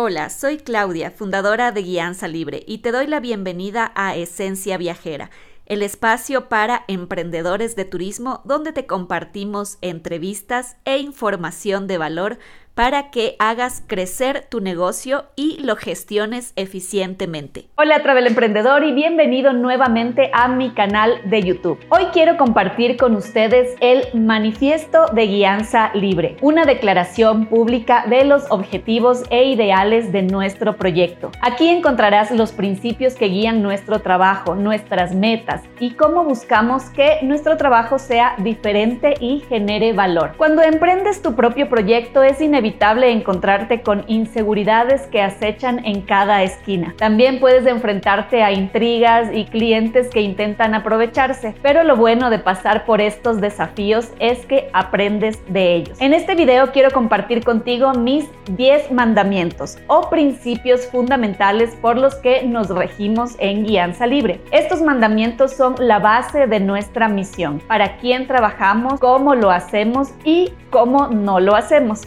Hola, soy Claudia, fundadora de Guianza Libre, y te doy la bienvenida a Esencia Viajera, el espacio para emprendedores de turismo donde te compartimos entrevistas e información de valor para que hagas crecer tu negocio y lo gestiones eficientemente. Hola Travel Emprendedor y bienvenido nuevamente a mi canal de YouTube. Hoy quiero compartir con ustedes el Manifiesto de Guianza Libre, una declaración pública de los objetivos e ideales de nuestro proyecto. Aquí encontrarás los principios que guían nuestro trabajo, nuestras metas y cómo buscamos que nuestro trabajo sea diferente y genere valor. Cuando emprendes tu propio proyecto es inevitable encontrarte con inseguridades que acechan en cada esquina. También puedes enfrentarte a intrigas y clientes que intentan aprovecharse, pero lo bueno de pasar por estos desafíos es que aprendes de ellos. En este video quiero compartir contigo mis 10 mandamientos o principios fundamentales por los que nos regimos en Guianza Libre. Estos mandamientos son la base de nuestra misión, para quién trabajamos, cómo lo hacemos y cómo no lo hacemos.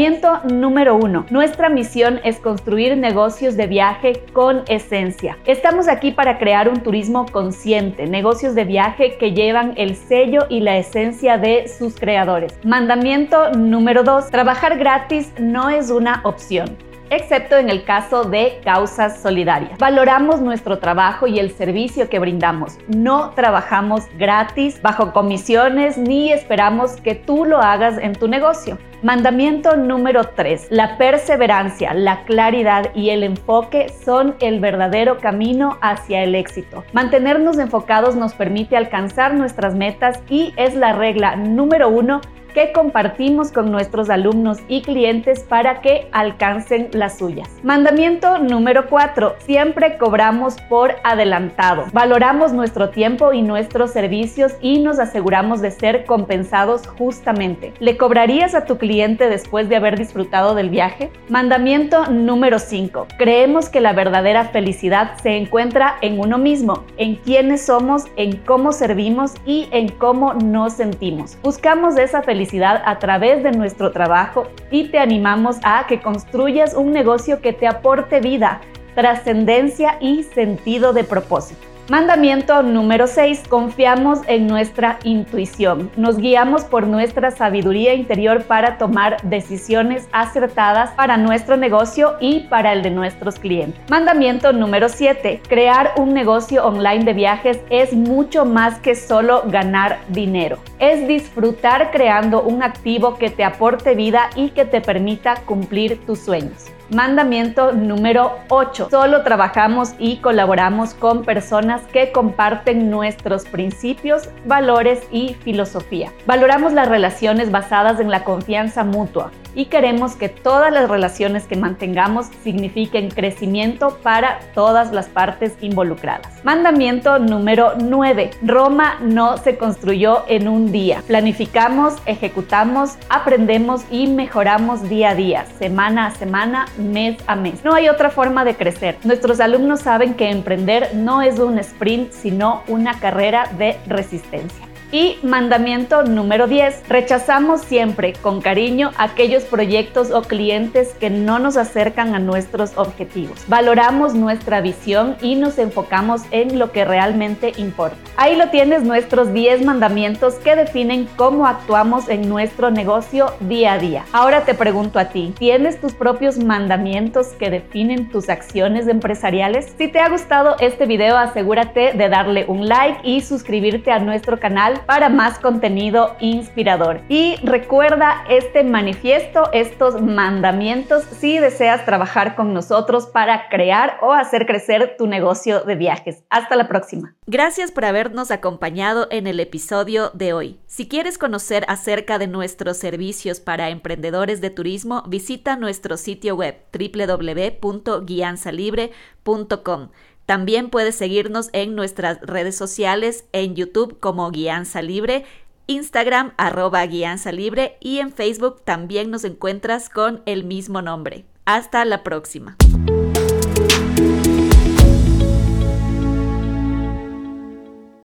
Mandamiento número uno. Nuestra misión es construir negocios de viaje con esencia. Estamos aquí para crear un turismo consciente, negocios de viaje que llevan el sello y la esencia de sus creadores. Mandamiento número dos. Trabajar gratis no es una opción excepto en el caso de causas solidarias. Valoramos nuestro trabajo y el servicio que brindamos. No trabajamos gratis, bajo comisiones, ni esperamos que tú lo hagas en tu negocio. Mandamiento número 3. La perseverancia, la claridad y el enfoque son el verdadero camino hacia el éxito. Mantenernos enfocados nos permite alcanzar nuestras metas y es la regla número uno que compartimos con nuestros alumnos y clientes para que alcancen las suyas. Mandamiento número 4. Siempre cobramos por adelantado. Valoramos nuestro tiempo y nuestros servicios y nos aseguramos de ser compensados justamente. ¿Le cobrarías a tu cliente después de haber disfrutado del viaje? Mandamiento número 5. Creemos que la verdadera felicidad se encuentra en uno mismo, en quiénes somos, en cómo servimos y en cómo nos sentimos. Buscamos esa felicidad a través de nuestro trabajo y te animamos a que construyas un negocio que te aporte vida, trascendencia y sentido de propósito. Mandamiento número 6. Confiamos en nuestra intuición. Nos guiamos por nuestra sabiduría interior para tomar decisiones acertadas para nuestro negocio y para el de nuestros clientes. Mandamiento número 7. Crear un negocio online de viajes es mucho más que solo ganar dinero. Es disfrutar creando un activo que te aporte vida y que te permita cumplir tus sueños. Mandamiento número 8. Solo trabajamos y colaboramos con personas que comparten nuestros principios, valores y filosofía. Valoramos las relaciones basadas en la confianza mutua y queremos que todas las relaciones que mantengamos signifiquen crecimiento para todas las partes involucradas. Mandamiento número 9. Roma no se construyó en un día. Planificamos, ejecutamos, aprendemos y mejoramos día a día, semana a semana, mes a mes. No hay otra forma de crecer. Nuestros alumnos saben que emprender no es un sprint, sino una carrera de resistencia. Y mandamiento número 10. Rechazamos siempre con cariño aquellos proyectos o clientes que no nos acercan a nuestros objetivos. Valoramos nuestra visión y nos enfocamos en lo que realmente importa. Ahí lo tienes nuestros 10 mandamientos que definen cómo actuamos en nuestro negocio día a día. Ahora te pregunto a ti, ¿tienes tus propios mandamientos que definen tus acciones empresariales? Si te ha gustado este video, asegúrate de darle un like y suscribirte a nuestro para más contenido inspirador. Y recuerda este manifiesto, estos mandamientos si deseas trabajar con nosotros para crear o hacer crecer tu negocio de viajes. Hasta la próxima. Gracias por habernos acompañado en el episodio de hoy. Si quieres conocer acerca de nuestros servicios para emprendedores de turismo, visita nuestro sitio web www.guianzalibre.com. También puedes seguirnos en nuestras redes sociales, en YouTube como Guianza Libre, Instagram arroba Guianza Libre y en Facebook también nos encuentras con el mismo nombre. Hasta la próxima.